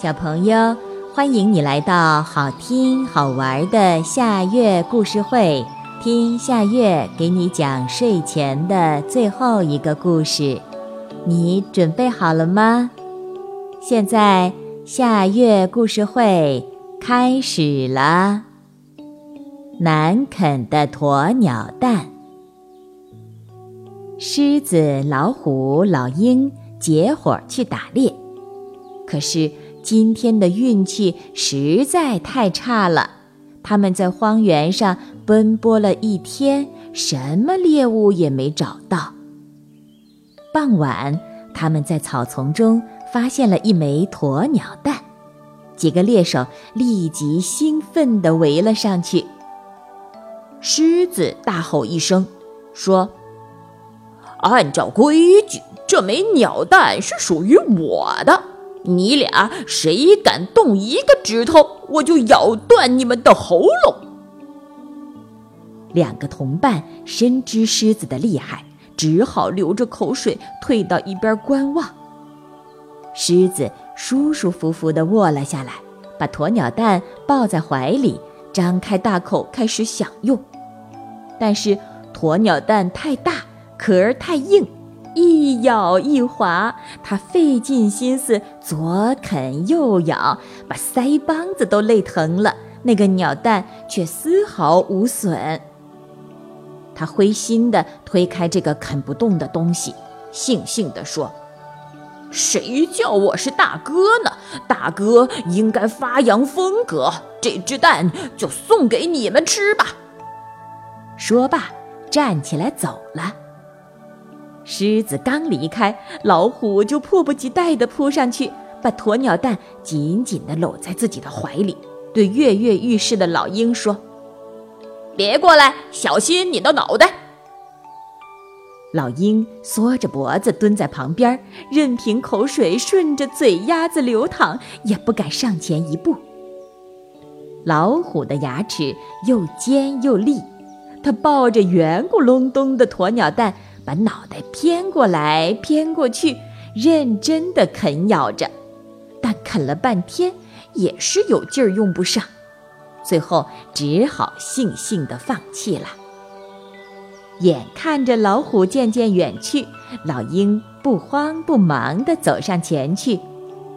小朋友，欢迎你来到好听好玩的夏月故事会，听夏月给你讲睡前的最后一个故事。你准备好了吗？现在夏月故事会开始了。难啃的鸵鸟蛋，狮子、老虎、老鹰结伙去打猎，可是。今天的运气实在太差了，他们在荒原上奔波了一天，什么猎物也没找到。傍晚，他们在草丛中发现了一枚鸵鸟蛋，几个猎手立即兴奋地围了上去。狮子大吼一声，说：“按照规矩，这枚鸟蛋是属于我的。”你俩谁敢动一个指头，我就咬断你们的喉咙！两个同伴深知狮子的厉害，只好流着口水退到一边观望。狮子舒舒服服地卧了下来，把鸵鸟蛋抱在怀里，张开大口开始享用。但是鸵鸟蛋太大，壳儿太硬。一咬一划，他费尽心思左啃右咬，把腮帮子都累疼了。那个鸟蛋却丝毫无损。他灰心地推开这个啃不动的东西，悻悻地说：“谁叫我是大哥呢？大哥应该发扬风格，这只蛋就送给你们吃吧。”说罢，站起来走了。狮子刚离开，老虎就迫不及待地扑上去，把鸵鸟蛋紧紧地搂在自己的怀里，对跃跃欲试的老鹰说：“别过来，小心你的脑袋！”老鹰缩着脖子蹲在旁边，任凭口水顺着嘴丫子流淌，也不敢上前一步。老虎的牙齿又尖又利，它抱着圆咕隆咚的鸵鸟蛋。把脑袋偏过来偏过去，认真地啃咬着，但啃了半天也是有劲儿用不上，最后只好悻悻地放弃了。眼看着老虎渐渐远去，老鹰不慌不忙地走上前去，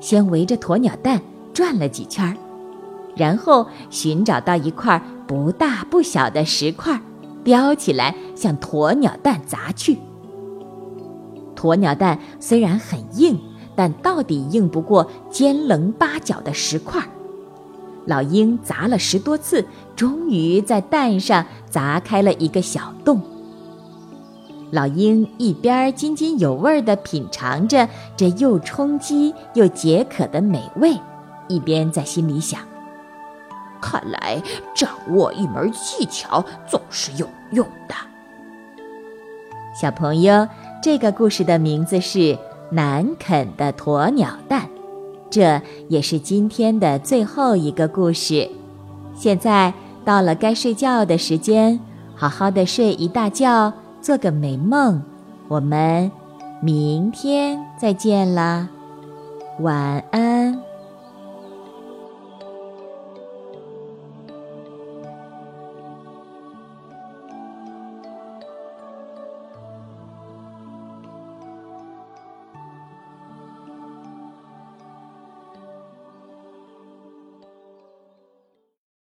先围着鸵鸟蛋转了几圈，然后寻找到一块不大不小的石块。叼起来向鸵鸟蛋砸去。鸵鸟蛋虽然很硬，但到底硬不过尖棱八角的石块。老鹰砸了十多次，终于在蛋上砸开了一个小洞。老鹰一边津津有味地品尝着这又充饥又解渴的美味，一边在心里想。看来掌握一门技巧总是有用的。小朋友，这个故事的名字是《难啃的鸵鸟蛋》，这也是今天的最后一个故事。现在到了该睡觉的时间，好好的睡一大觉，做个美梦。我们明天再见啦，晚安。